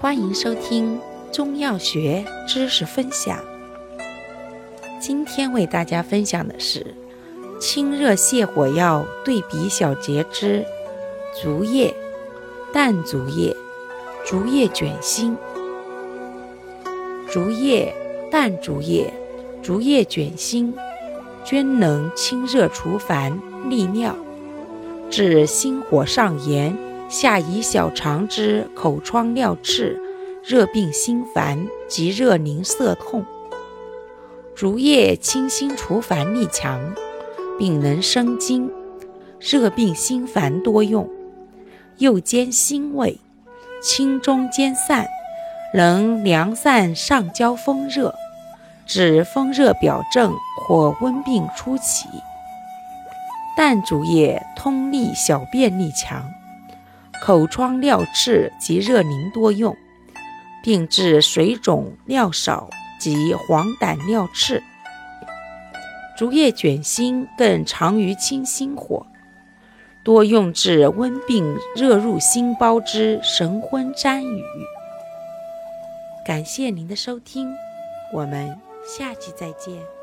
欢迎收听中药学知识分享。今天为大家分享的是清热泻火药对比小节之竹叶、淡竹叶、竹叶卷心。竹叶、淡竹叶、竹叶卷心均能清热除烦、利尿，治心火上炎。下以小肠之口疮尿赤、热病心烦及热凝涩痛。竹叶清心除烦力强，并能生津，热病心烦多用。又兼辛味，清中兼散，能凉散上焦风热，治风热表症或温病初起。淡竹叶通利小便力强。口疮尿赤及热凝多用，并治水肿尿少及黄疸尿赤。竹叶卷心更长于清心火，多用治温病热入心包之神昏沾雨。感谢您的收听，我们下期再见。